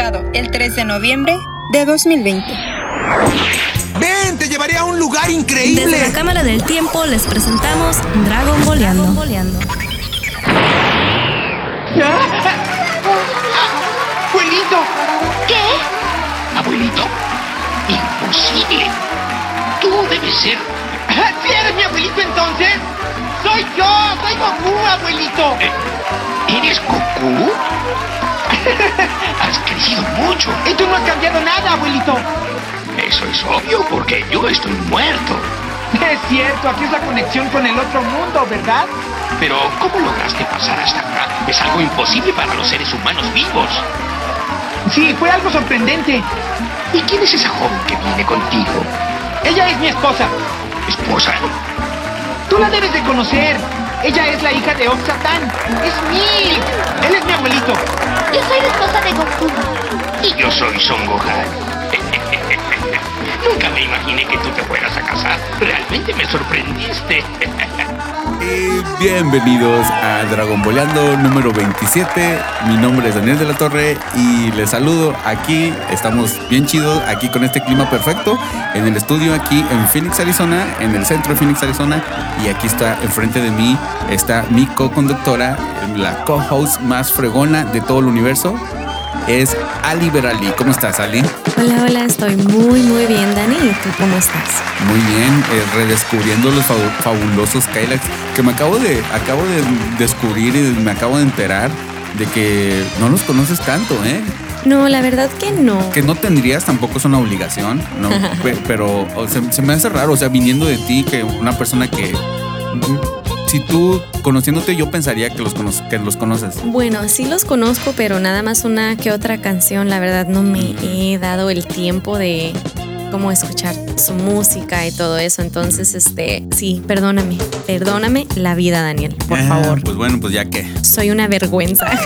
publicado el 3 de noviembre de 2020. ¡Ven! ¡Te llevaré a un lugar increíble! Desde la Cámara del Tiempo les presentamos Dragon Boleando. ¡Abuelito! ¿Qué? ¿Abuelito? Imposible. Tú debes ser. ¿Sí eres mi abuelito entonces? ¡Soy yo! ¡Soy Goku, abuelito! Eh, ¿Eres Goku? Has crecido mucho. Y tú no has cambiado nada, abuelito. Eso es obvio porque yo estoy muerto. Es cierto, aquí es la conexión con el otro mundo, ¿verdad? Pero, ¿cómo lograste pasar hasta acá? Es algo imposible para los seres humanos vivos. Sí, fue algo sorprendente. ¿Y quién es esa joven que viene contigo? Ella es mi esposa. ¿Esposa? Tú la debes de conocer. Ella es la hija de Oxatán. Es Milk. Él es mi abuelito. Yo soy la esposa de Goku. Y yo soy Son Gohan. Nunca me imaginé que tú te fueras a casar. Realmente me sorprendiste. Bienvenidos a Dragon Boleando número 27. Mi nombre es Daniel de la Torre y les saludo aquí. Estamos bien chidos aquí con este clima perfecto en el estudio aquí en Phoenix, Arizona, en el centro de Phoenix, Arizona. Y aquí está enfrente de mí está mi co-conductora, la co-host más fregona de todo el universo. Es Ali Berali. ¿Cómo estás, Ali? Hola, hola, estoy muy, muy bien, Dani. ¿Y tú cómo estás? Muy bien, eh, redescubriendo los fabu- fabulosos Kylax que me acabo de, acabo de descubrir y me acabo de enterar de que no los conoces tanto, ¿eh? No, la verdad que no. Que no tendrías tampoco es una obligación, ¿no? Pe- Pero o sea, se me hace raro, o sea, viniendo de ti, que una persona que... Si tú, conociéndote, yo pensaría que los, que los conoces. Bueno, sí los conozco, pero nada más una que otra canción. La verdad no me he dado el tiempo de cómo escuchar su música y todo eso. Entonces, este, sí, perdóname, perdóname la vida, Daniel, por Ah, favor. Pues bueno, pues ya que. Soy una vergüenza.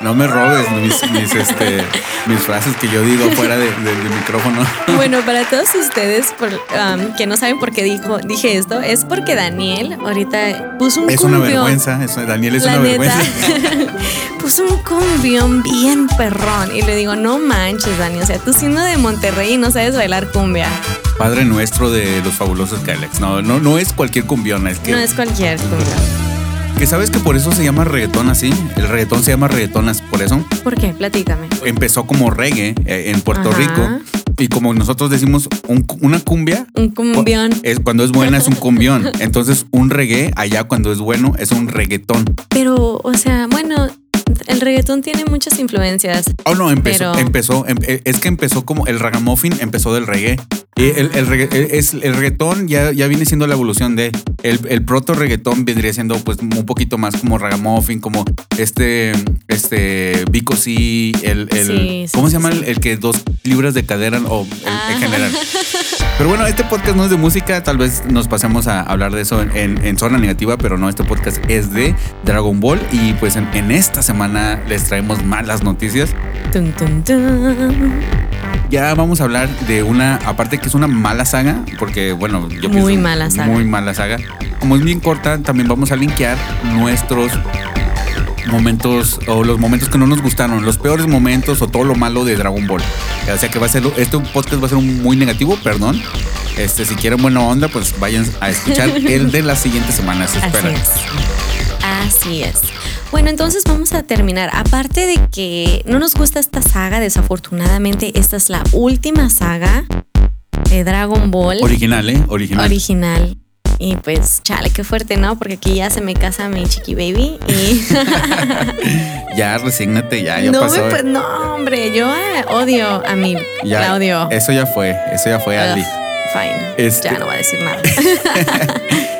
No me robes mis, mis, este, mis frases que yo digo fuera de- de- del micrófono. Bueno, para todos ustedes por, um, que no saben por qué dijo, dije esto, es porque Daniel ahorita puso un Es una vergüenza, es- Daniel es la una neta, vergüenza. puso un cumbión bien perrón. Y le digo, no manches, Dani. O sea, tú siendo de Monterrey y no sabes bailar cumbia. Padre nuestro de los fabulosos Kylax. No, no, no es cualquier cumbión, es que, No es cualquier cumbia. que sabes que por eso se llama reggaetón así. El reggaetón se llama reggaetonas, por eso. ¿Por qué? Platícame. Empezó como reggae eh, en Puerto Ajá. Rico. Y como nosotros decimos, un- una cumbia. Un cumbión. Es, cuando es buena es un cumbión. Entonces, un reggae allá cuando es bueno es un reggaetón. Pero, o sea, bueno, el reggaetón tiene muchas influencias. Oh, no, empezó, Pero- empezó, em- eh, es que empezó como el ragamuffin empezó del reggae. Y el, el, regga- es, el reggaetón ya, ya viene siendo la evolución de. El, el proto reggaetón vendría siendo pues un poquito más como ragamuffin, como este, este Vico C, el, el Sí, sí, ¿cómo se sí, llama? sí. El, el que dos libras de cadera o en, Ah. en general. Pero bueno, este podcast no es de música, tal vez nos pasemos a hablar de eso en, en- en zona negativa, pero no, este podcast es de Dragon Ball y pues en, en esta semana les traemos malas noticias. Tun, tun, tun. Ya vamos a hablar de una, aparte que es una mala saga, porque bueno, yo Muy pienso- mala saga. Muy mala saga. Como es bien corta, también vamos a linkear nuestros momentos o los momentos que no nos gustaron, los peores momentos o todo lo malo de Dragon Ball. O sea que va a ser, este podcast va a ser un muy negativo, perdón. Este, si quieren buena onda, pues vayan a escuchar el de las siguientes semanas. Espera. Así es. Bueno, entonces vamos a terminar. Aparte de que no nos gusta esta saga, desafortunadamente esta es la última saga de Dragon Ball Original, ¿eh? Original. original. Y pues, chale, qué fuerte, ¿no? Porque aquí ya se me casa mi chiqui baby y ya, resígnate, ya, ya no, pasó. me, pues, no, hombre, yo eh, odio a mi ya, la odio. Eso ya fue, eso ya fue, Ali. Ugh, fine. Este- Ya no voy a decir nada.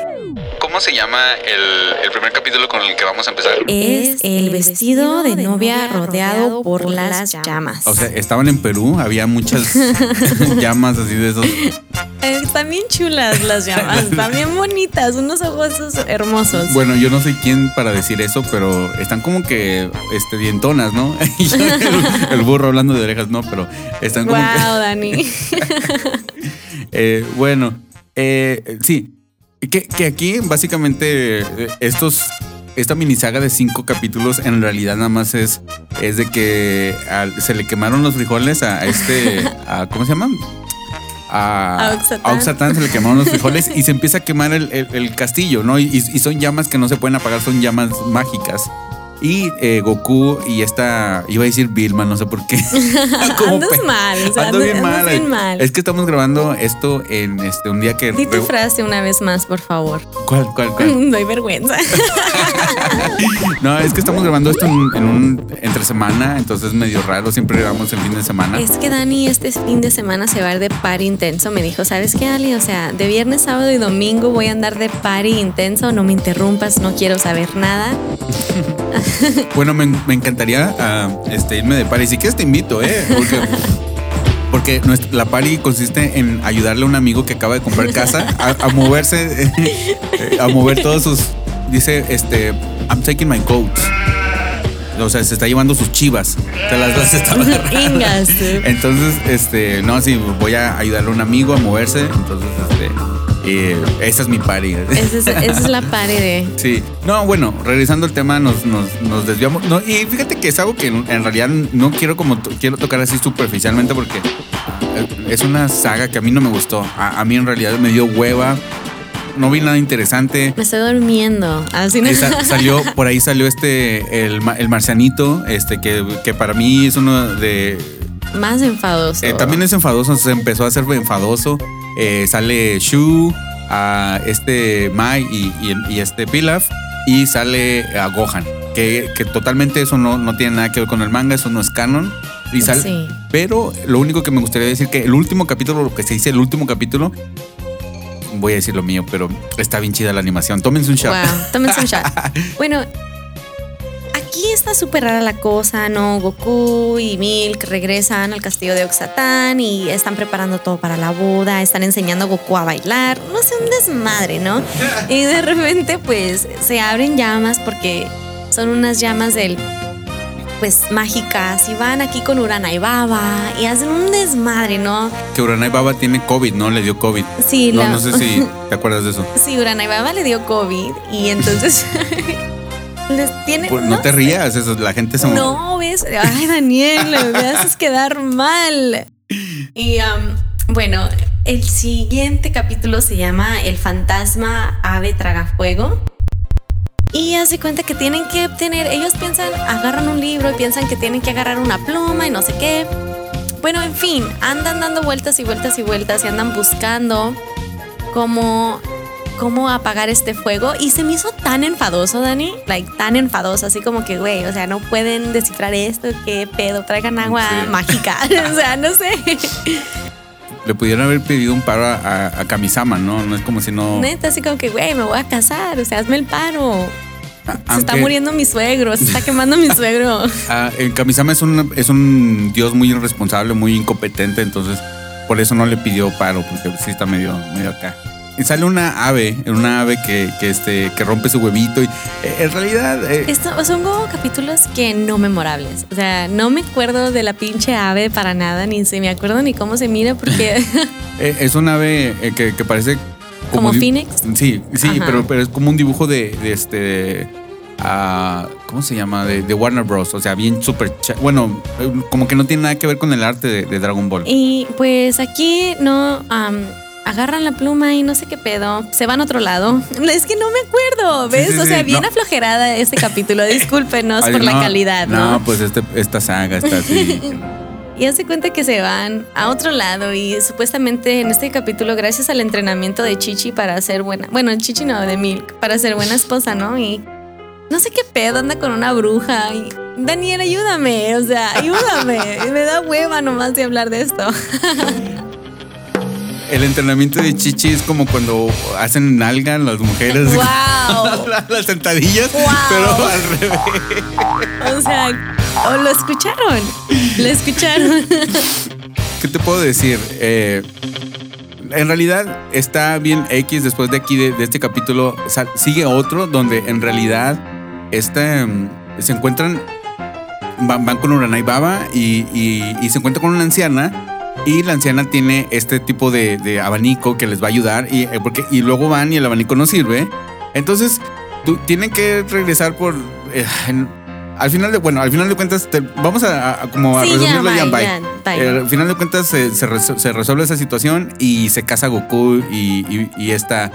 ¿Cómo se llama el, el primer capítulo con el que vamos a empezar? es el vestido de novia rodeado por las llamas. O sea, estaban en Perú, había muchas llamas así de esos. Eh, están bien chulas las llamas, están bien bonitas, unos ojos hermosos. Bueno, yo no sé quién para decir eso, pero están como que este, dientonas, ¿no? Y yo, el, el burro hablando de orejas, no, pero están como wow, Dani. que. eh, bueno, eh, sí. Que, que aquí básicamente estos esta mini saga de cinco capítulos en realidad nada más es, es de que al- se le quemaron los frijoles a, este, a- ¿cómo se llama? A, a Oxatán se le quemaron los frijoles y se empieza a quemar el, el- el castillo, ¿no? Y, y son llamas que no se pueden apagar, son llamas mágicas. Y eh, Goku y esta, iba a decir Vilma, no sé por qué. Como Andas mal, o sea, Ando bien mal. bien mal. Es que estamos grabando esto en este un día que. Di tu frase una vez más, por favor. ¿Cuál, cuál, cuál? Doy vergüenza. No, es que estamos grabando esto en, en un entre semana, entonces es medio raro. Siempre grabamos en fin de semana. Es que Dani este fin de semana se va a ir de party intenso. Me dijo, ¿sabes qué, Ali? O sea, de viernes, sábado y domingo voy a andar de party intenso. No me interrumpas, no quiero saber nada. Bueno, me, me encantaría ah, este, irme de party. Si quieres te invito, ¿eh? Porque, porque nuestra- la party consiste en ayudarle a un amigo que acaba de comprar casa a, a moverse, eh, a mover todos sus... Dice, este, I'm taking my goats. O sea, se está llevando sus chivas. Se las, las está. Ingas. Entonces, este, no, sí, voy a ayudarle a un amigo a moverse. Entonces, este, eh, esa es mi party. Esa es, esa es la party de... Sí, no, bueno, regresando al tema, nos, nos, nos desviamos. No, y fíjate que es algo que en, en realidad no quiero como quiero tocar así superficialmente porque eh, es una saga que a mí no me gustó. A, a mí en realidad me dio hueva. No vi nada interesante. Me estoy durmiendo. Así no. Y sa- salió, por ahí salió este, el, el marcianito, este, que, que para mí es uno de, Más enfadoso. eh, también es enfadoso, se empezó a hacer enfadoso. Eh, sale Shu, a este Mai y, y- y este Pilaf, y sale a Gohan. Que, que totalmente eso no, no tiene nada que ver con el manga, eso no es canon. Y sale, Sí. Pero lo único que me gustaría decir que el último capítulo, lo que se dice el último capítulo, voy a decir lo mío, pero está bien chida la animación. Tómense un shot. Wow, tómense un shot. Bueno, aquí está súper rara la cosa, ¿no? Goku y Milk regresan al castillo de Oxatán y están preparando todo para la boda, están enseñando a Goku a bailar, no sé, un desmadre, ¿no? Y de repente, pues, se abren llamas porque son unas llamas del pues mágicas y van aquí con Urana y Baba y hacen un desmadre, ¿no? Que Uranai Baba tiene COVID, ¿no? Le dio COVID. Sí, No, la- no sé si te acuerdas de eso. Sí, Urana y Baba le dio COVID y entonces les tiene. Pues, no te rías, eso, la gente se No, ves. Ay, Daniel, me haces quedar mal. Y um, bueno, el siguiente capítulo se llama El fantasma ave tragafuego. Y hace cuenta que tienen que obtener, ellos piensan, agarran un libro y piensan que tienen que agarrar una pluma y no sé qué. Bueno, en fin, andan dando vueltas y vueltas y vueltas y andan buscando cómo, cómo apagar este fuego. Y se me hizo tan enfadoso, Dani, like, tan enfadoso, así como que, güey, o sea, no pueden descifrar esto, qué pedo, traigan agua Sí. mágica. o sea, no sé. Le pudieron haber pedido un paro a, a- a Kamisama, ¿no? No es como si no. Neta, así como que, güey, me voy a casar, o sea, hazme el paro. a- Se está muriendo mi suegro, se está quemando mi suegro. ah, el Kamisama es un, es un dios muy irresponsable, muy incompetente, entonces por eso no le pidió paro, porque sí está medio, medio acá. Y sale una ave, una ave que, que, este, que rompe su huevito y eh, en realidad eh, Esto, son como capítulos que no memorables. O sea, no me acuerdo de la pinche ave para nada, ni se me acuerdo ni cómo se mira, porque eh, es una ave eh, que, que parece ¿Como di- Phoenix? Sí, sí, Ajá. pero, pero es como un dibujo de, de este. ah, ¿Cómo se llama? De, de Warner Bros. O sea, bien súper. Bueno, como que no tiene nada que ver con el arte de, de Dragon Ball. Y pues aquí no agarran la pluma y no sé qué pedo. Se van a otro lado. Es que no me acuerdo, ¿ves? sí, o sea, sí, bien no. aflojerada este capítulo. Discúlpenos Ay, por la calidad, ¿no? No, pues este, esta saga está así. Y hace cuenta que se van a otro lado y supuestamente en este capítulo, gracias al entrenamiento de Chichi para ser buena, bueno, Chichi no, de Milk, para ser buena esposa, ¿no? Y no sé qué pedo, anda con una bruja y Daniel, ayúdame, o sea, ayúdame, me da hueva nomás de hablar de esto. El entrenamiento de Chichi es como cuando hacen nalga las mujeres. ¡Wow! las, las sentadillas, Wow. pero al revés. O sea, o lo escucharon, lo escucharon. ¿Qué te puedo decir? Eh, en realidad está bien X después de aquí, de, de este capítulo, sal- sigue otro donde en realidad este, mm, se encuentran, van, van con Uranai Baba y, y- y se encuentran con una anciana y la anciana tiene este tipo de, de abanico que les va a ayudar y, eh, porque, y luego van y el abanico no sirve. Entonces tú- tienen que regresar por. eh, al final de, bueno, al final de cuentas, te- vamos a, a- como a Sí, ya, resumirlo ya, bye, bye. ya, bye. Eh, al final de cuentas se, se res- se resuelve esa situación y se casa Goku y, y, y esta.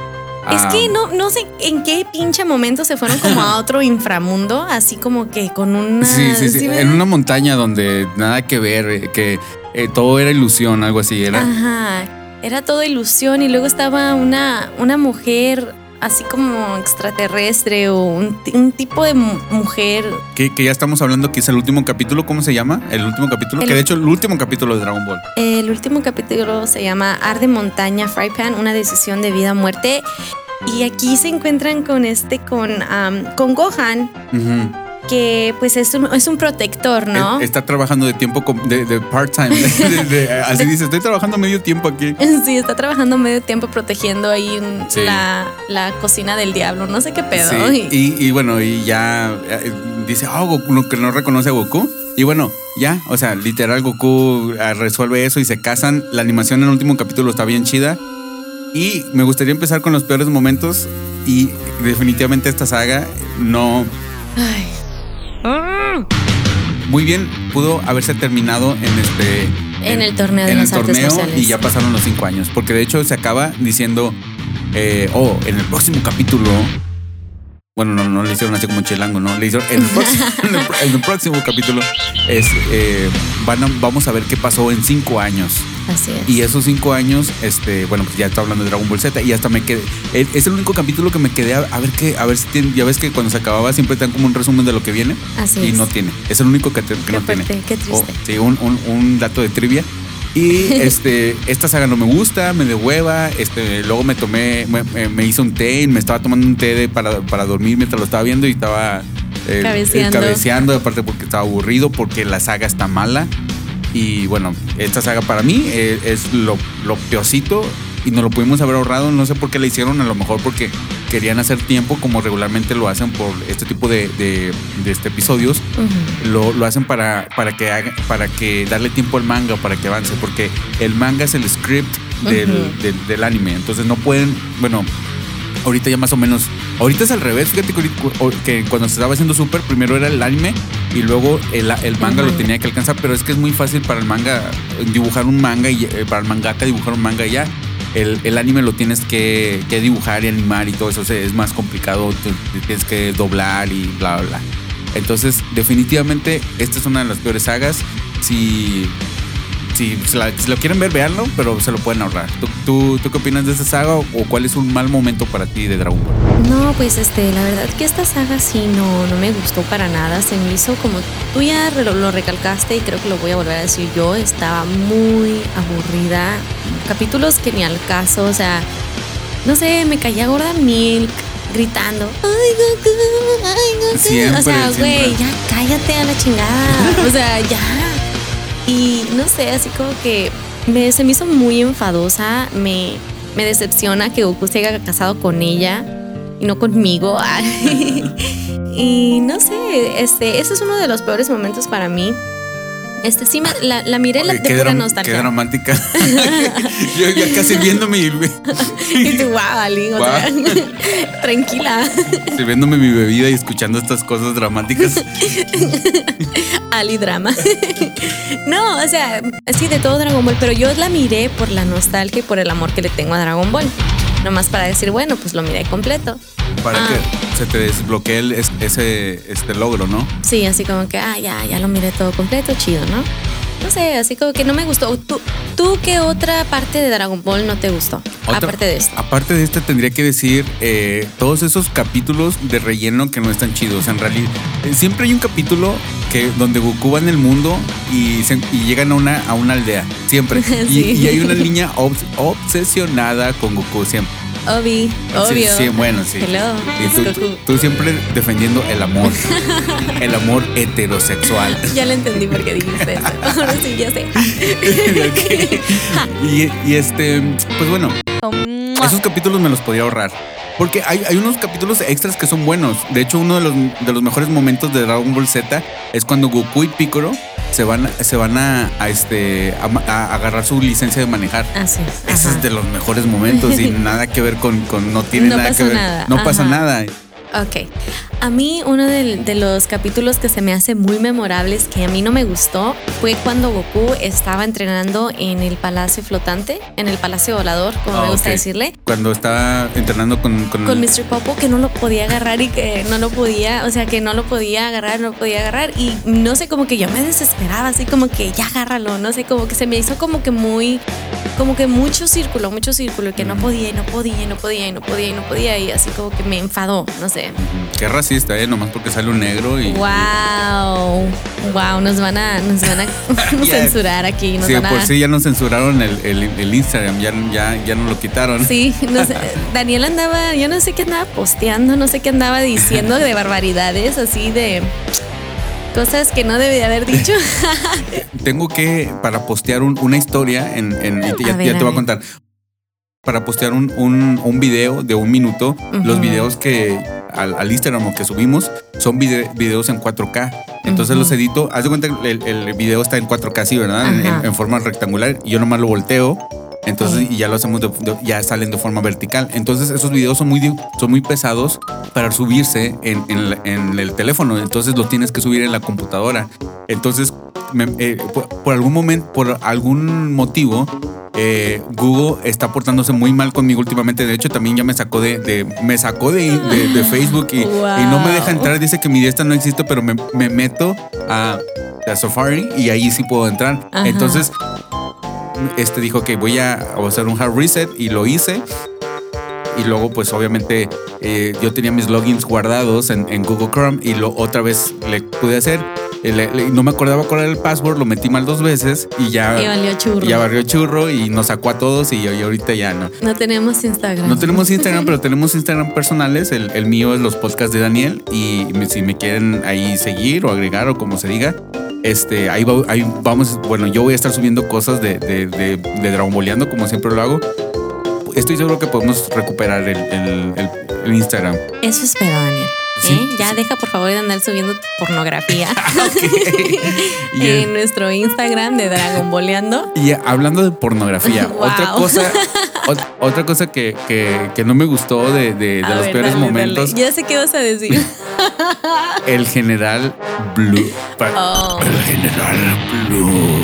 Es ah, que no, no sé en qué pinche momento se fueron como a otro inframundo, así como que con una. Sí, sí, sí. me- En una montaña donde nada que ver, que eh, todo era ilusión, algo así. Era. Ajá. Era todo ilusión y luego estaba una, una mujer así como extraterrestre o un, ti- un tipo de mu- mujer. Que, que ya estamos hablando que es el último capítulo. ¿Cómo se llama? El último capítulo. El- Que de hecho, el último capítulo de Dragon Ball. El último capítulo se llama Arde Montaña Fry Pan, una decisión de vida o muerte. Y aquí se encuentran con este, con, con Gohan, Ujú. Que pues es un, es un protector, ¿no? Eh, Está trabajando de tiempo de, de part-time. Así dice, estoy trabajando medio tiempo aquí. Sí, está trabajando medio tiempo protegiendo ahí un- Sí. la, la cocina del diablo, no sé qué pedo. Sí, Y- y, bueno, y ya eh, dice, ah, Goku, no, que no reconoce a Goku. Y bueno, ya, o sea, literal, Goku ah, resuelve eso y se casan. La animación en el último capítulo está bien chida. Y me gustaría empezar con los peores momentos. Y definitivamente esta saga no. Ay. Muy bien pudo haberse terminado en este. En el torneo de en las el artes torneo marciales. y ya pasaron los cinco años. Porque de hecho se acaba diciendo. eh, oh, en el próximo capítulo. Bueno, no, no le hicieron así como chilango, ¿no? Le hicieron en el próximo, en el, pro- en el próximo capítulo es eh, van a- vamos a ver qué pasó en cinco años. Así es. Y esos cinco años, este, bueno, pues ya está hablando de Dragon Ball Z y hasta me quedé. Es el único capítulo que me quedé a, a ver qué, a ver si tiene. Ya ves que cuando se acababa siempre te dan como un resumen de lo que viene. Así y es. no tiene. Es el único que, te- que Qué no tiene. qué triste. Oh, sí, un, un- un dato de trivia. Y este, esta saga no me gusta, me de hueva. Este, luego me tomé, me, me- me hice un té y me estaba tomando un té de- para, para dormir mientras lo estaba viendo y estaba eh, Cabeceando. eh, cabeceando, aparte porque estaba aburrido, porque la saga está mala. Y bueno, esta saga para mí eh, es lo, lo peorcito y no lo pudimos haber ahorrado. No sé por qué la hicieron, a lo mejor porque querían hacer tiempo como regularmente lo hacen por este tipo de, de- de, este, episodios. Lo, lo hacen para, para, que haga, para que darle tiempo al manga, para que avance, porque el manga es el script del, Ujú. del- del anime. Entonces no pueden, bueno, ahorita ya más o menos, ahorita es al revés, fíjate que, cuando se estaba haciendo Super, primero era el anime y luego el, el manga lo tenía que alcanzar, pero es que es muy fácil para el manga dibujar un manga y eh, para el mangaka dibujar un manga y ya. El, el anime lo tienes que, que dibujar y animar y todo eso o sea, es más complicado, tienes que doblar y bla, bla, bla. Entonces, definitivamente, esta es una de las peores sagas. Si, si, se la- si lo quieren ver, véanlo, pero se lo pueden ahorrar. ¿Tú, tú, tú qué opinas de esta saga o, o cuál es un mal momento para ti de Dragon Ball? No, pues este, la verdad que esta saga sí no, no me gustó para nada. Se me hizo como tú ya lo recalcaste y creo que lo voy a volver a decir yo. Estaba muy aburrida. Capítulos que ni al caso, o sea, no sé, me caía gorda Milk gritando. Ay, Goku, ay, Goku. Siempre, o sea, güey, ya cállate a la chingada. O sea, ya. Y no sé, así como que me, se me hizo muy enfadosa. Me, me decepciona que Goku se haya casado con ella y no conmigo. y no sé, este, ese es uno de los peores momentos para mí. Este sí, me, la, la miré la, Oye, de qué, pura nostalgia. qué dramática. Yo ya casi viéndome, Y tú, wow, Ali, o sea, tranquila. sirviéndome mi bebida y escuchando estas cosas dramáticas. Ali drama. no, o sea, así de todo Dragon Ball, pero yo la miré por la nostalgia y por el amor que le tengo a Dragon Ball. Nomás para decir, bueno, pues lo miré completo. Para Ah. que se te desbloquee el- es- ese este logro, ¿no? Sí, así como que, ah, ya, ya lo miré todo completo, chido, ¿no? No sé, así como que no me gustó. ¿Tú, tú qué otra parte de Dragon Ball no te gustó? Otra- Aparte de esto. Aparte de este, tendría que decir eh, todos esos capítulos de relleno que no están chidos. En realidad, eh, siempre hay un capítulo que donde Goku va en el mundo y, se- y llegan a una, a una aldea. Siempre. Y, y hay una niña obs- obsesionada con Goku siempre. Obi, obvio. Sí, bueno, sí. Hello, Y tú, siempre defendiendo el amor. el amor heterosexual. Ya lo entendí porque dijiste eso. Ahora sí, ya sé. y, y este, pues bueno, Esos capítulos me los podría ahorrar. Porque hay, hay unos capítulos extras que son buenos. De hecho, uno de los, de los mejores momentos de Dragon Ball Z es cuando Goku y Piccolo se van, se van a, a, este, a, agarrar su licencia de manejar. Así es. Ese es de los mejores momentos y nada que ver con, con no tiene No nada que pasa ver. nada, No pasa nada. Ok. A mí uno de, de los capítulos que se me hace muy memorables, que a mí no me gustó, fue cuando Goku estaba entrenando en el Palacio Flotante, en el Palacio Volador, como me Ah, gusta decirle. Cuando estaba entrenando con... con, Con Mr. Popo que no lo podía agarrar y que no lo podía, o sea, que no lo podía agarrar, no lo podía agarrar y no sé, como que yo me desesperaba, así como que ya agárralo, no sé, como que se me hizo como que muy, como que mucho círculo, mucho círculo, que no podía y no podía y no podía y no podía y no podía y así como que me enfadó, no sé. Qué racista, ¿eh? Nomás porque sale un negro y... Wow, wow, nos van a, nos van a censurar aquí, nos Sí, van a. por sí ya nos censuraron el, el, el Instagram, ya, ya, ya nos lo quitaron. Sí, no sé, Daniel andaba, yo no sé qué andaba posteando, no sé qué andaba diciendo de barbaridades, así de cosas que no debía haber dicho. Tengo que, para postear un- una historia, en, en- ya, ver, te voy a contar, para postear un, un, un video de un minuto, los videos que al, al Instagram o que subimos son vide- videos en 4K. Entonces los edito, haz de cuenta que el, el video está en 4K, sí, ¿verdad? En- en forma rectangular y yo nomás lo volteo. Entonces, y ya lo hacemos, de- de- ya salen de forma vertical. Entonces, esos videos son muy, son muy pesados para subirse en, en la- en el teléfono. Entonces, los tienes que subir en la computadora. Entonces, me- eh, por, por algún momento, por algún motivo, eh, Google está portándose muy mal conmigo últimamente. De hecho, también ya me sacó de, de- me sacó de, de- de Facebook y, y no me deja entrar. Dice que mi lista no existe, pero me, me meto a, a Safari y ahí sí puedo entrar. Ajá. Entonces, este dijo que voy a hacer un hard reset y lo hice. Y luego, pues obviamente, eh, yo tenía mis logins guardados en, en Google Chrome y lo otra vez le pude hacer. Eh, le- le- no me acordaba cuál era el password, lo metí mal dos veces y ya, Y valió churro. ya barrió churro y nos sacó a todos y, ahorita ya no. No tenemos Instagram. No tenemos Instagram, pero tenemos Instagram personales. El, el mío es los podcasts de Daniel. Y si me quieren ahí seguir o agregar o como se diga, este, ahí, va- ahí vamos. Bueno, yo voy a estar subiendo cosas de, de, de, de Dragon Boleando, como siempre lo hago. Estoy seguro que podemos recuperar el, el- el- el Instagram. Eso espero, Daniel. Sí, ¿Eh? Ya sí. deja por favor de andar subiendo pornografía en nuestro Instagram de Dragon Boleando. y hablando de pornografía, Wow. otra cosa, otra cosa que, que- que no me gustó de, de- los ver, peores dale, momentos, dale. Ya sé qué vas a decir. el general Blue. Oh. El general Blue.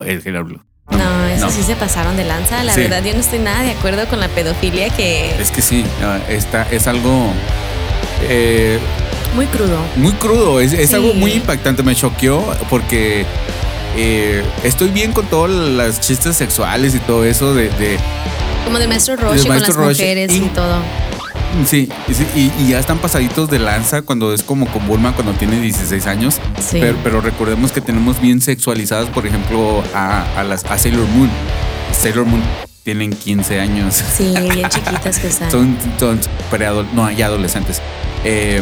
El general Blue. No, eso No. sí se pasaron de lanza. La Sí. verdad, yo no estoy nada de acuerdo con la pedofilia que Es que sí, ah, está, es algo eh, muy crudo. muy crudo, es, es Sí. algo muy impactante, me choqueó porque eh, estoy bien con todos los chistes sexuales y todo eso de, de- Como de maestro Roshi con las mujeres y, Y- todo. sí, y, ya están pasaditos de lanza cuando es como con Bulma cuando tiene 16 años, Sí. pero, pero recordemos que tenemos bien sexualizadas, por ejemplo, a, a las, a Sailor Moon. Sailor Moon tienen 15 años. Sí, bien chiquitas que están. Son, son preadol- no, ya adolescentes. Eh,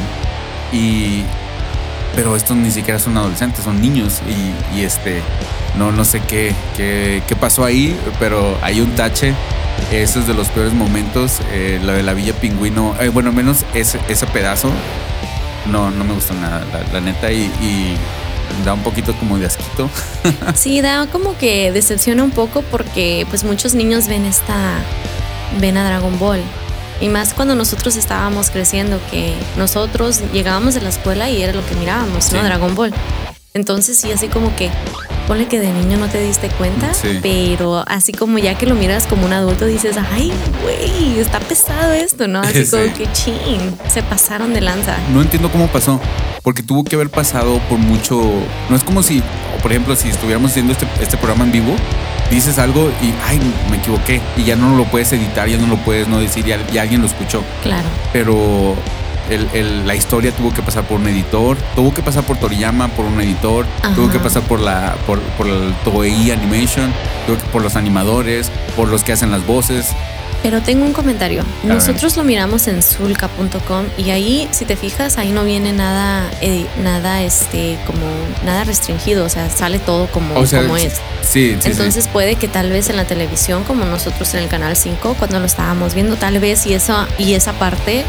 y. Pero estos ni siquiera son adolescentes, son niños. Y, este. No, no sé qué, qué, pasó ahí, pero hay un tache. Ese es de los peores momentos. eh, lo de la Villa Pingüino. eh, bueno, menos ese, ese pedazo. No, no me gustó nada, la, neta. Y da un poquito como de asquito. Sí, da como que decepciona un poco porque pues muchos niños ven esta, ven a Dragon Ball. Y más cuando nosotros estábamos creciendo, que nosotros llegábamos de la escuela y era lo que mirábamos, ¿no? Sí. Dragon Ball. Entonces sí, así como que, ponle que de niño no te diste cuenta, Sí. pero así como ya que lo miras como un adulto dices, ay, güey, está pesado esto, ¿no? Así Sí. como que chin, se pasaron de lanza. No entiendo cómo pasó, porque tuvo que haber pasado por mucho. No es como si, por ejemplo, si estuviéramos haciendo este, este programa en vivo, dices algo y, ay, me equivoqué, y ya no lo puedes editar, ya no lo puedes no decir, ya, ya alguien lo escuchó. Claro. Pero el- el- la historia tuvo que pasar por un editor, tuvo que pasar por Toriyama, por un editor, Ajá. tuvo que pasar por la por, por el Toei Animation, tuvo que- por los animadores, por los que hacen las voces. Pero tengo un comentario. Nosotros lo miramos en sulca.com y ahí, si te fijas, ahí no viene nada, eh, nada, este, como nada restringido. O sea, sale todo como, O sea, como sí, es. Sí, sí, sí. Entonces puede que tal vez en la televisión, como nosotros en el canal 5, cuando lo estábamos viendo, tal vez y esa y esa parte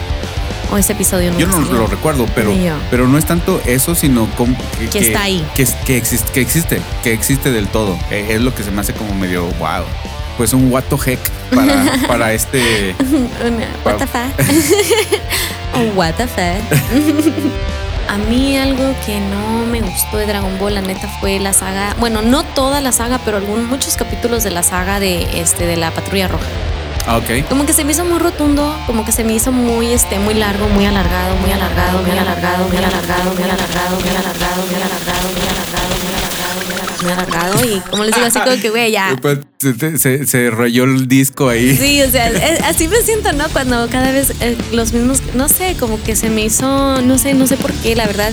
o ese episodio no Yo no lo recuerdo, pero, pero no es tanto eso, sino como que, Que está ahí. Que, que, existe, que existe, que existe del todo. Eh, Es lo que se me hace como medio wow pues un what the heck para, para este. Una, what the fuck. what the fuck. A mí algo que no me gustó de Dragon Ball, la neta, fue la saga. Bueno, no toda la saga, pero algunos, muchos capítulos de la saga de, este, de la Patrulla Roja. Ah, okay. Como que se me hizo muy rotundo, como que se me hizo muy, este, muy largo, muy alargado, muy alargado, muy alargado, muy alargado, muy alargado, muy alargado, muy alargado. Muy alargado alargado, muy alargado y como les digo así como que güey, ya. Pues, se, se, se rayó el disco ahí. Sí, o sea, es- así me siento, ¿no? Cuando cada vez eh, los mismos, no sé, como que se me hizo, no sé, no sé por qué, la verdad.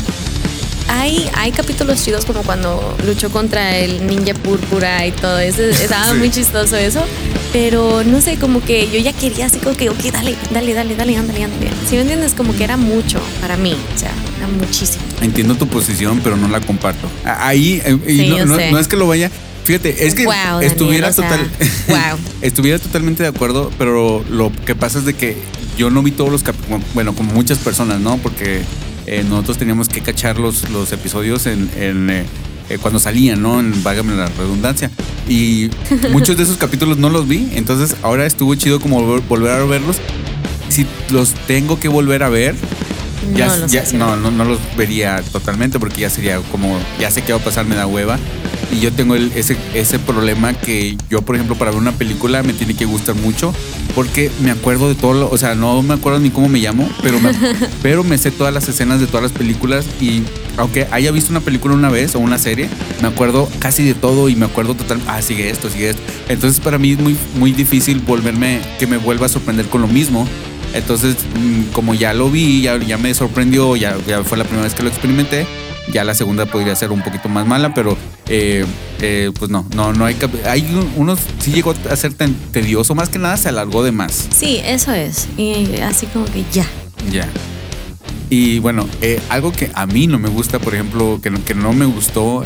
Hay, hay capítulos chidos como cuando luchó contra el ninja púrpura y todo eso. Estaba Sí. muy chistoso eso. Pero no sé, como que yo ya quería así como que, ok, dale, dale, dale, dale, ándale, ándale. Si me entiendes, como que era mucho para mí. O sea, era muchísimo. Entiendo tu posición, pero no la comparto. Ahí, eh, y Sí, no, no- es que lo vaya. Fíjate, es que Wow, Daniel, estuviera o sea, total. wow. estuviera totalmente de acuerdo, pero lo que pasa es de que yo no vi todos los capítulos. Bueno, como muchas personas, ¿no? Porque eh, nosotros teníamos que cachar los, los episodios en. en, eh, eh, cuando salían, ¿no? En Vágame la redundancia. Y muchos de esos capítulos no los vi. Entonces ahora estuvo chido como vol- volver a verlos. Si los tengo que volver a ver, ya, no, lo ya- sé, sí. no, no, no los vería totalmente porque ya sería como, ya sé qué va a pasar, me da hueva. Y yo tengo el- ese, ese problema que yo, por ejemplo, para ver una película me tiene que gustar mucho porque me acuerdo de todo, lo- o sea, no me acuerdo ni cómo me llamo, pero me, pero me sé todas las escenas de todas las películas y aunque haya visto una película una vez o una serie, me acuerdo casi de todo y me acuerdo total, ah, sigue esto, sigue esto. Entonces para mí es muy, muy difícil volverme, que me vuelva a sorprender con lo mismo. Entonces, mm, como ya lo vi, ya, ya me sorprendió, ya, ya fue la primera vez que lo experimenté, ya la segunda podría ser un poquito más mala, pero eh, eh, pues no, no, no hay cap- hay un- unos sí llegó a ser tan tedioso, más que nada se alargó de más. Sí, eso es. Y así como que ya. Ya. Y bueno, eh, algo que a mí no me gusta, por ejemplo, que no, que no me gustó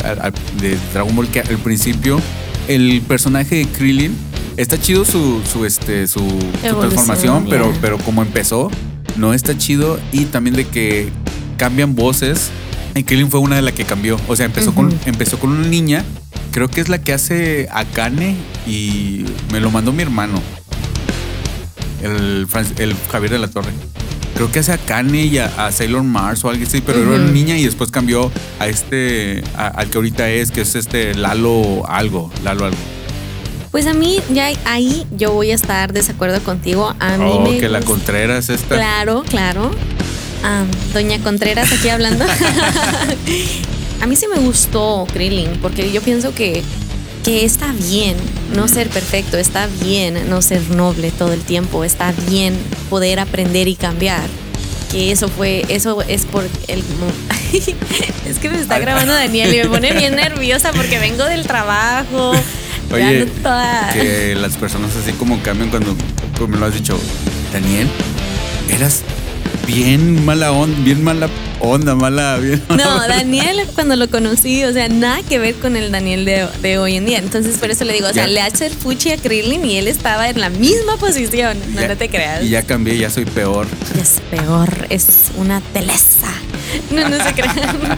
de Dragon Ball, que al principio el personaje de Krillin está chido su, su, este, su, su transformación, pero, pero como empezó, no está chido. Y también de que cambian voces. Y Krillin fue una de las que cambió. O sea, empezó, con, empezó con una niña. Creo que es la que hace Akane y me lo mandó mi hermano. El, el Javier de la Torre. Creo que hace a Kanye y a, a Sailor Mars o algo así, pero era una niña y después cambió a este, a- al que ahorita es, que es este Lalo algo, Lalo algo. Pues a mí, ya ahí yo voy a estar desacuerdo contigo. A mí Oh, me que la Contreras esta. Claro, claro. Am, Doña Contreras aquí hablando. a mí sí me gustó Krillin, porque yo pienso que, que está bien no ser perfecto, está bien no ser noble todo el tiempo, está bien poder aprender y cambiar. Que eso fue, eso es por el... es que me está grabando Daniel y me pone bien nerviosa porque vengo del trabajo. Oye, que las personas así como cambian cuando, como me lo has dicho, Daniel, eras bien mala onda, bien mala onda, mala, bien No, Daniel cuando lo conocí, o sea, nada que ver con el Daniel de, de hoy en día. Entonces, por eso le digo, o sea, Ya. le hace el fuchi a Krillin y él estaba en la misma posición. No, Ya- no te creas. Y ya cambié, ya soy peor. Es peor, es una telesa. No, no se crean.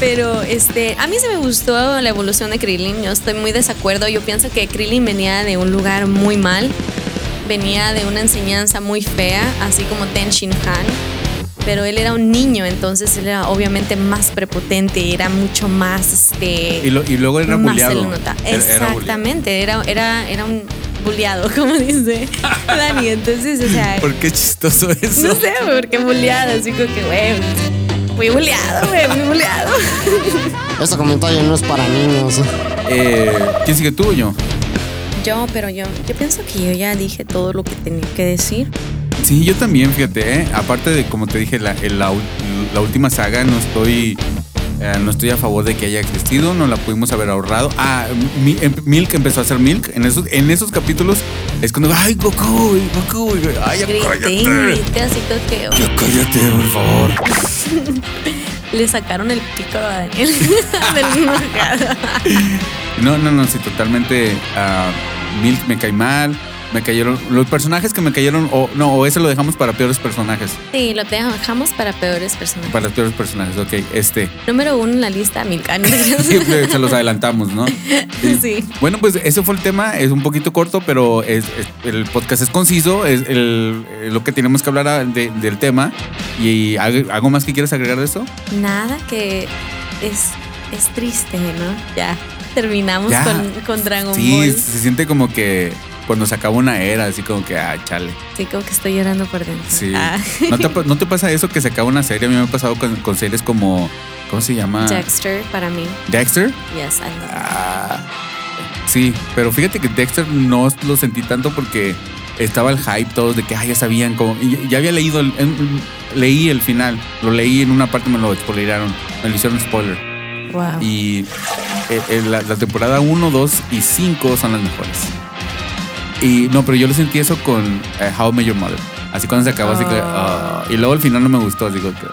Pero este, a mí se me gustó la evolución de Krillin. Yo estoy muy desacuerdo. Yo pienso que Krillin venía de un lugar muy mal. Venía de una enseñanza muy fea, así como Ten Shin Han. Pero él era un niño, entonces él era obviamente más prepotente, era mucho más este. Y, lo- y luego era bulleado. Exactamente, era, era, era un bulleado, como dice Dani. Entonces, o sea, ¿Por qué chistoso eso? no sé, porque bulleado, así como que, güey, muy bulleado, güey, muy bulleado. Ese comentario no es para niños. Eh, ¿Quién sigue tú o yo? Yo, pero yo, yo pienso que yo ya dije todo lo que tenía que decir. Sí, yo también, fíjate, ¿eh? aparte de como te dije, la, el- la, la última saga no estoy eh, no estoy a favor de que haya existido, no la pudimos haber ahorrado. Ah, Mi- em- Milk empezó a hacer Milk. En esos, en esos capítulos es cuando, ay, Goku, Goku, ay, Grité, cállate. grité así Ya cállate, por favor. le sacaron el pícaro a Daniel del enojado. No, no, no, sí, totalmente. ah, Milk me cae mal. Me cayeron. Los personajes que me cayeron. O no, o ese lo dejamos para peores personajes. Sí, lo dejamos para peores personajes. Para los peores personajes, ok. Este. Número uno en la lista, Milka. Siempre se los adelantamos, ¿no? Sí. Bueno, pues ese fue el tema. Es un poquito corto, pero es, es- el podcast es conciso. Es el, lo que tenemos que hablar de- del tema. ¿Y algo más que quieres agregar de eso? Nada que es, es triste, ¿no? Ya terminamos Ya. con, con Dragon Sí, Ball. se siente como que cuando se acaba una era, así como que, ah, chale. Sí, como que estoy llorando por dentro. Sí. Ah. ¿No, te, pa- no te pasa eso que se acaba una serie? A mí me ha pasado con, con series como. ¿Cómo se llama? Dexter para mí. Dexter. Yes, I love. Ah, sí, pero fíjate que Dexter no lo sentí tanto porque estaba el hype todos de que ah, ya sabían cómo. y Ya había leído, el- leí el final, lo leí en una parte, me lo spoileraron, me lo hicieron spoiler. Wow. Y eh, eh, la, la temporada 1, 2 y 5 son las mejores. Y no, pero yo lo sentí eso con eh, How I Met Your Mother. Así cuando se acabó, así que. Oh. ah, y luego al final no me gustó, así como que.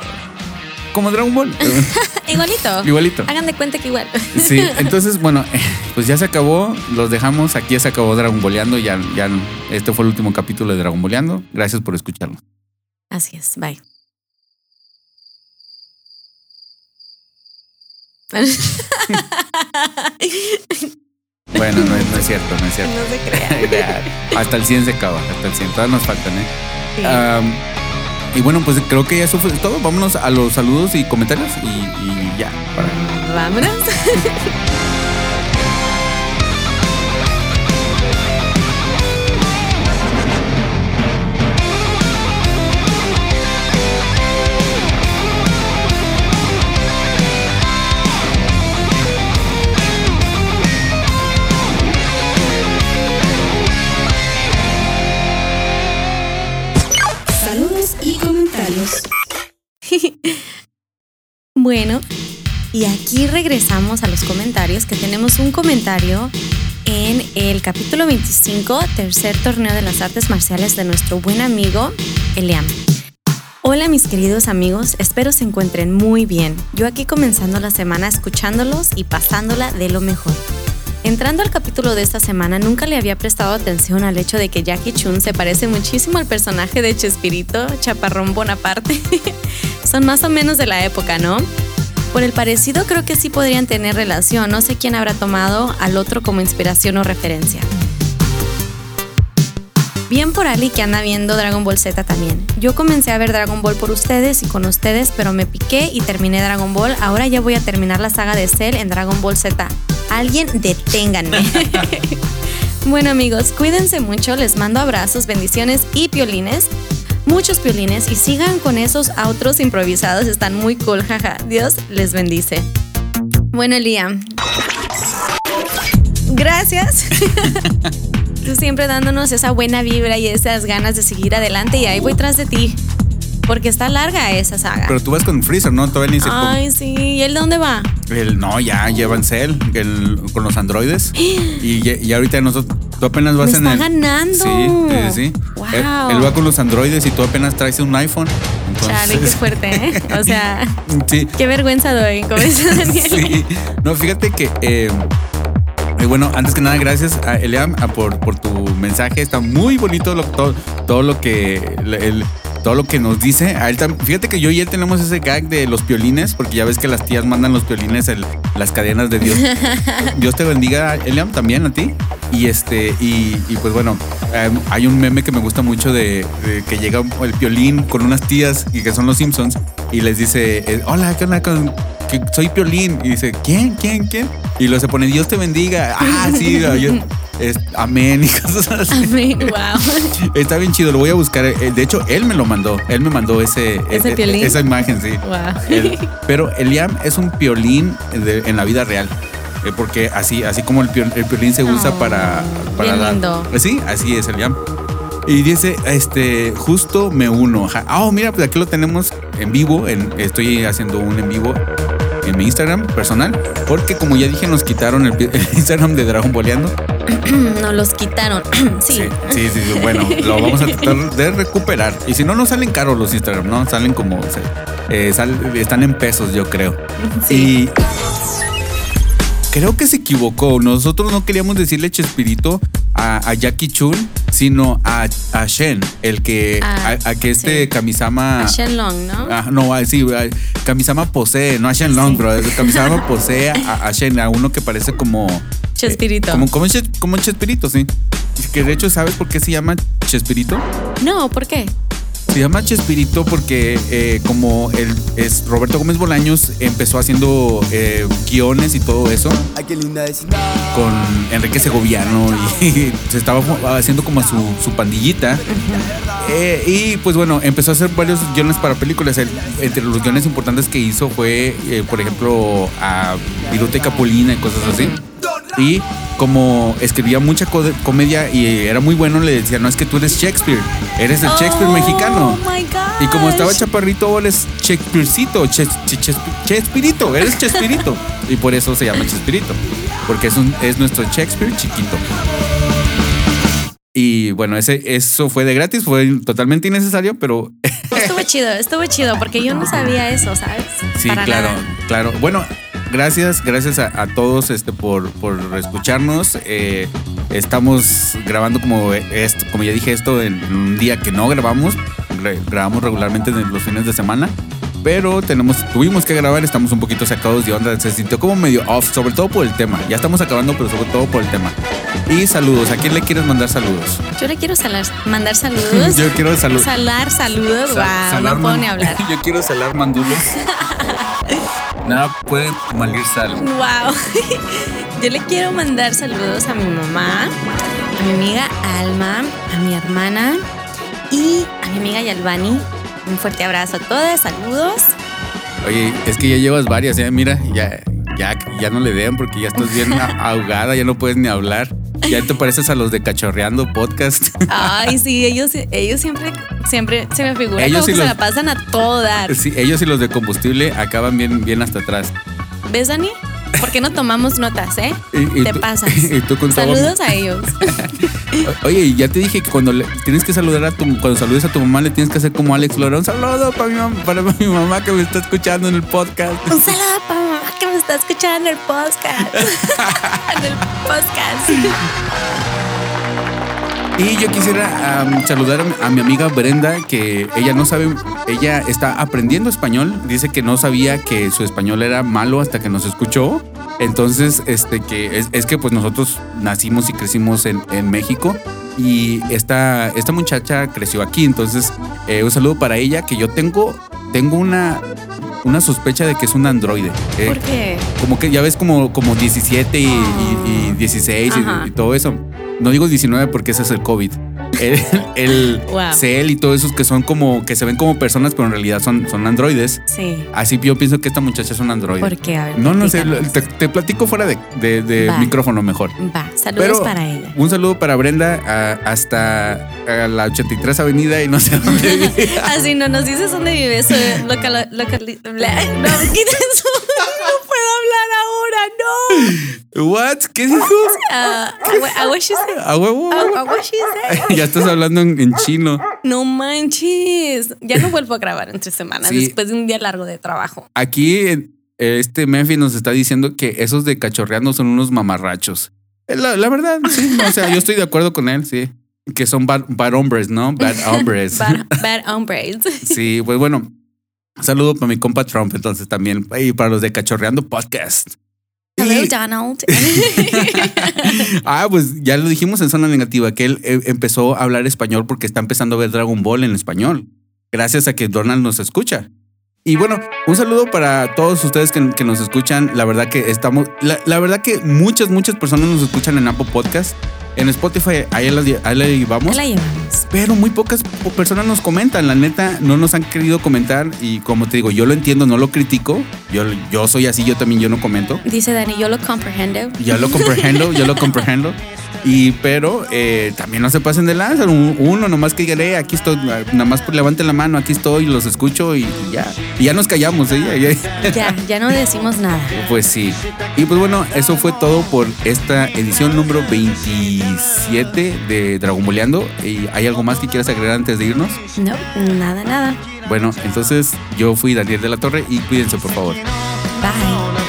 Como Dragon Ball. Igualito. Igualito. Hagan de cuenta que igual. Sí, entonces, bueno, pues ya se acabó, los dejamos, aquí ya se acabó Dragon Boleando, ya, ya, este fue el último capítulo de Dragon Boleando, gracias por escucharnos. Así es, bye. Bueno, no, es- no es cierto, no es cierto. No se crean. Ya, hasta el 100 se acaba, hasta el 100, todavía nos faltan, ¿eh? Sí. Y bueno, pues creo que eso fue todo, vámonos a los saludos y comentarios y, y ya, para... Vámonos. Bueno, y aquí regresamos a los comentarios, que tenemos un comentario en el capítulo 25, tercer torneo de las artes marciales de nuestro buen amigo Eliam. Hola mis queridos amigos, espero se encuentren muy bien. Yo aquí comenzando la semana escuchándolos y pasándola de lo mejor. Entrando al capítulo de esta semana, nunca le había prestado atención al hecho de que Jackie Chun se parece muchísimo al personaje de Chespirito, Chaparrón Bonaparte. Son más o menos de la época, ¿no? Por el parecido creo que sí podrían tener relación, no sé quién habrá tomado al otro como inspiración o referencia. Bien por Ali que anda viendo Dragon Ball Z también. Yo comencé a ver Dragon Ball por ustedes y con ustedes, pero me piqué y terminé Dragon Ball. Ahora ya voy a terminar la saga de Cell en Dragon Ball Z. Alguien deténganme. bueno amigos, cuídense mucho, les mando abrazos, bendiciones y piolines. Muchos piolines y sigan con esos outros improvisados, están muy cool, jaja. Dios les bendice. Bueno, Liam. Gracias. Tú siempre dándonos esa buena vibra y esas ganas de seguir adelante y ahí voy tras de ti. Porque está larga esa saga. Pero tú vas con Freezer, ¿no? Todavía ni se... Ay, sí. ¿Y él dónde va? El, no, ya llevan Cell el- con los androides. y, y ahorita nosotros, tú apenas vas Me en está el. ganando. Sí, sí, sí. Wow. Él, él va con los androides y tú apenas traes un iPhone. Entonces, Chale, qué fuerte, ¿eh? O sea, sí. qué vergüenza doy, como dice Daniel. Sí. No, fíjate que. eh, eh, bueno, antes que nada, gracias a Eliam por, por tu mensaje. Está muy bonito todo, todo lo que todo lo que nos dice. A él tam- fíjate que yo y él tenemos ese gag de los piolines, porque ya ves que las tías mandan los piolines en las cadenas de Dios. Dios te bendiga, Eliam, también a ti. Y este, y, y pues bueno, eh, hay un meme que me gusta mucho de, de que llega el piolín con unas tías y que son los Simpsons y les dice, eh, hola, ¿qué onda? con- que soy piolín. Y dice, ¿quién? ¿Quién? ¿Quién? Y luego se pone, Dios te bendiga. Ah, sí, yo- es- amén y cosas así. Amén, wow. Está bien chido, lo voy a buscar. Eh, De hecho, él me lo mandó. Él me mandó ese, ¿Ese piolín? esa imagen, sí. Wow. Él- pero Eliam es un piolín de- en la vida real. Eh, porque así, así como el, piol- el piolín se usa Oh, para, para dar- lindo. Eh, Sí, así es Eliam. Y dice, este, justo me uno. Ah, oh, mira, pues aquí lo tenemos en vivo. En, estoy haciendo un en vivo en mi Instagram personal. Porque como ya dije, nos quitaron el, Instagram de Dragon Boleando. Nos los quitaron. sí. Sí, sí, sí, sí, Bueno, lo vamos a tratar de recuperar. Y si no, no salen caros los Instagram, ¿no? Salen como. o sea, eh, sal- están en pesos, yo creo. Sí. Y. Creo que se equivocó. Nosotros no queríamos decirle Chespirito a, a Jackie Chun, sino a, a Shen, el que Ah, a, a que este sí. Kamisama A Shenlong, ¿no? Ah, no, ah, sí, ah, Kamisama posee, no a Shenlong, bro. Kamisama posee a, a Shen, a uno que parece como. Chespirito. eh, como, como, Ches- como un Chespirito, sí. Que de hecho, ¿sabes por qué se llama Chespirito? No, ¿por qué? Se llama Chespirito porque eh, como el, es Roberto Gómez Bolaños empezó haciendo eh, guiones y todo eso con Enrique Segoviano y se estaba haciendo como su, su pandillita. Eh, y pues bueno, empezó a hacer varios guiones para películas. El- entre los guiones importantes que hizo fue, eh, por ejemplo, a Viruta y Capulina y cosas así. Y como escribía mucha co- comedia y era muy bueno, le decía, no es que tú eres Shakespeare, eres el Shakespeare Oh, mexicano. my. Y como estaba chaparrito, él es Shakespearecito, Ches- Ches- Ches- Chespirito, eres Chespirito. y por eso se llama Chespirito, porque es, un, es nuestro Shakespeare chiquito. Y bueno, ese, eso fue de gratis, fue totalmente innecesario, pero Estuvo chido, estuvo chido, porque yo no sabía eso, ¿sabes? sí, Para claro, nada. claro. Bueno, gracias, gracias a, a todos este, por, por escucharnos. Eh, estamos grabando como esto, como ya dije, esto en un día que no grabamos. Re- grabamos regularmente en los fines de semana. Pero tenemos, tuvimos que grabar, estamos un poquito sacados de onda. Se sintió como medio off, sobre todo por el tema. Ya estamos acabando, pero sobre todo por el tema. Y saludos. ¿A quién le quieres mandar saludos? Yo le quiero salar- mandar saludos. Yo quiero salud- Salar saludos. Sa- wow, salar no puedo ni hablar. Yo quiero salar mandulos. Nada puede malir sal. Wow. Yo le quiero mandar saludos a mi mamá, a mi amiga Alma, a mi hermana y a mi amiga Yalvani. Un fuerte abrazo a todas, saludos. Oye, es que ya llevas varias, ya mira, ya, ya, ya no le den porque ya estás bien ahogada, ya no puedes ni hablar. Ya te pareces a los de Cachorreando Podcast. Ay, sí, ellos, ellos siempre, siempre se me figura Ellos como que se la pasan a todo dar. Sí, ellos y los de combustible acaban bien, bien hasta atrás. ¿Ves, Dani? ¿Por qué no tomamos notas, eh? Y- y Te tú- pasas. y tú Saludos a ellos. Oye, ya te dije que cuando le- tienes que saludar a tu, cuando saludes a tu mamá, le tienes que hacer como Alex Lora. Un saludo para mi, mam- para mi mamá que me está escuchando en el podcast. Un saludo para mi mamá que me está escuchando en el podcast. en el podcast. Y yo quisiera saludar a mi, amiga Brenda, que ella no sabe, ella está aprendiendo español. Dice que no sabía que su español era malo hasta que nos escuchó. Entonces, este que es, es que pues nosotros nacimos y crecimos en, en México. Y esta, esta muchacha creció aquí. Entonces, eh, un saludo para ella, que yo tengo, tengo una, una sospecha de que es un androide. Eh, ¿Por qué? como que ya ves como, como 17 y, y- y 16 y- y, todo eso. No digo 19 porque ese es el COVID. El, el Wow. Cell y todos esos que son como, que se ven como personas, pero en realidad son, son androides. Sí. Así yo pienso que esta muchacha es un androide. ¿Por qué? A ver, No, no sé, te, te platico fuera de, de- de micrófono mejor. Va, saludos Pero para ella. un saludo para Brenda a- hasta a la 83 Avenida y no sé dónde vive. Así no nos dices dónde vives. eh, Local, local, no, quita eso. No puedo hablar ahora, no. ¿What? ¿Qué es eso? Ah, a- a what she said. ¿A huevo? Ya estás hablando en, en chino. No manches. Ya no vuelvo a grabar entre semanas Sí. después de un día largo de trabajo. Aquí este Memphis nos está diciendo que esos de cachorreando son unos mamarrachos. Eh, La, la verdad, sí. o sea, yo estoy de acuerdo con él, sí. Que son bad, bad hombres, ¿no? Bad hombres. Bad, bad hombres. Sí, pues bueno. Saludo para mi compa Trump, entonces también. Y para los de Cachorreando Podcast. Hello, Donald. ah, pues ya lo dijimos en zona negativa, que él eh, empezó a hablar español porque está empezando a ver Dragon Ball en español. Gracias a que Donald nos escucha. Y bueno, un saludo para todos ustedes que, que nos escuchan. La verdad que estamos, la, la verdad que muchas, muchas personas nos escuchan en Apple Podcast. En Spotify, ahí la, ahí la llevamos. la llevamos. Pero muy pocas po- personas nos comentan. La neta, no nos han querido comentar. Y como te digo, yo lo entiendo, no lo critico. Yo, yo soy así, yo también, yo no comento. Dice Dani, yo lo comprehendo. Ya lo comprehendo, yo lo comprehendo. Y pero eh, también no se pasen de lanza. Un- Uno nomás que diga, "Eh, aquí estoy, nada más levanten la mano, aquí estoy, los escucho y, y ya. Y ya nos callamos, ¿eh? Ya- ya. Ya, ya no decimos nada. Pues sí. Y pues bueno, eso fue todo por esta edición número 27 de Dragon Boleando. ¿Y hay algo más que quieras agregar antes de irnos? No, nada, nada. Bueno, entonces yo fui Daniel de la Torre y cuídense por favor. Bye.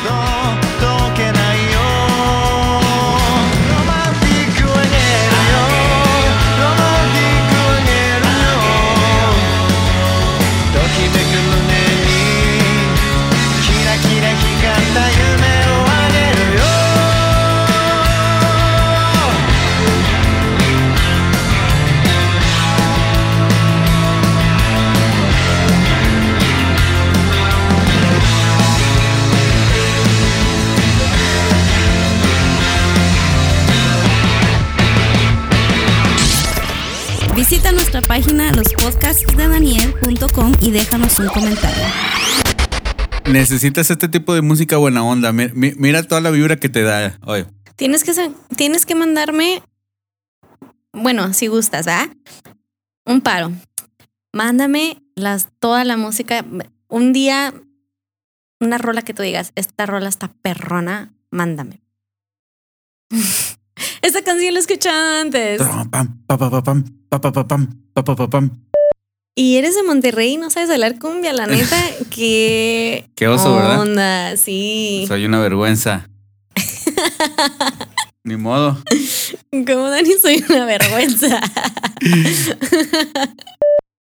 lospodcastsdedaniel.com y déjanos un comentario. Necesitas este tipo de música buena onda. Mi- mi- Mira toda la vibra que te da. Oye, Tienes que, tienes que mandarme, bueno, si gustas, ¿ah? Un paro. Mándame las, toda la música. Un día, una rola que tú digas, esta rola está perrona, mándame. Esta canción la he escuchado antes. pam, pam, pam, pam. Y eres de Monterrey y no sabes bailar cumbia, la neta, que... Qué oso, ¿verdad? onda, sí. Soy una vergüenza. Ni modo. Como Dani, soy una vergüenza.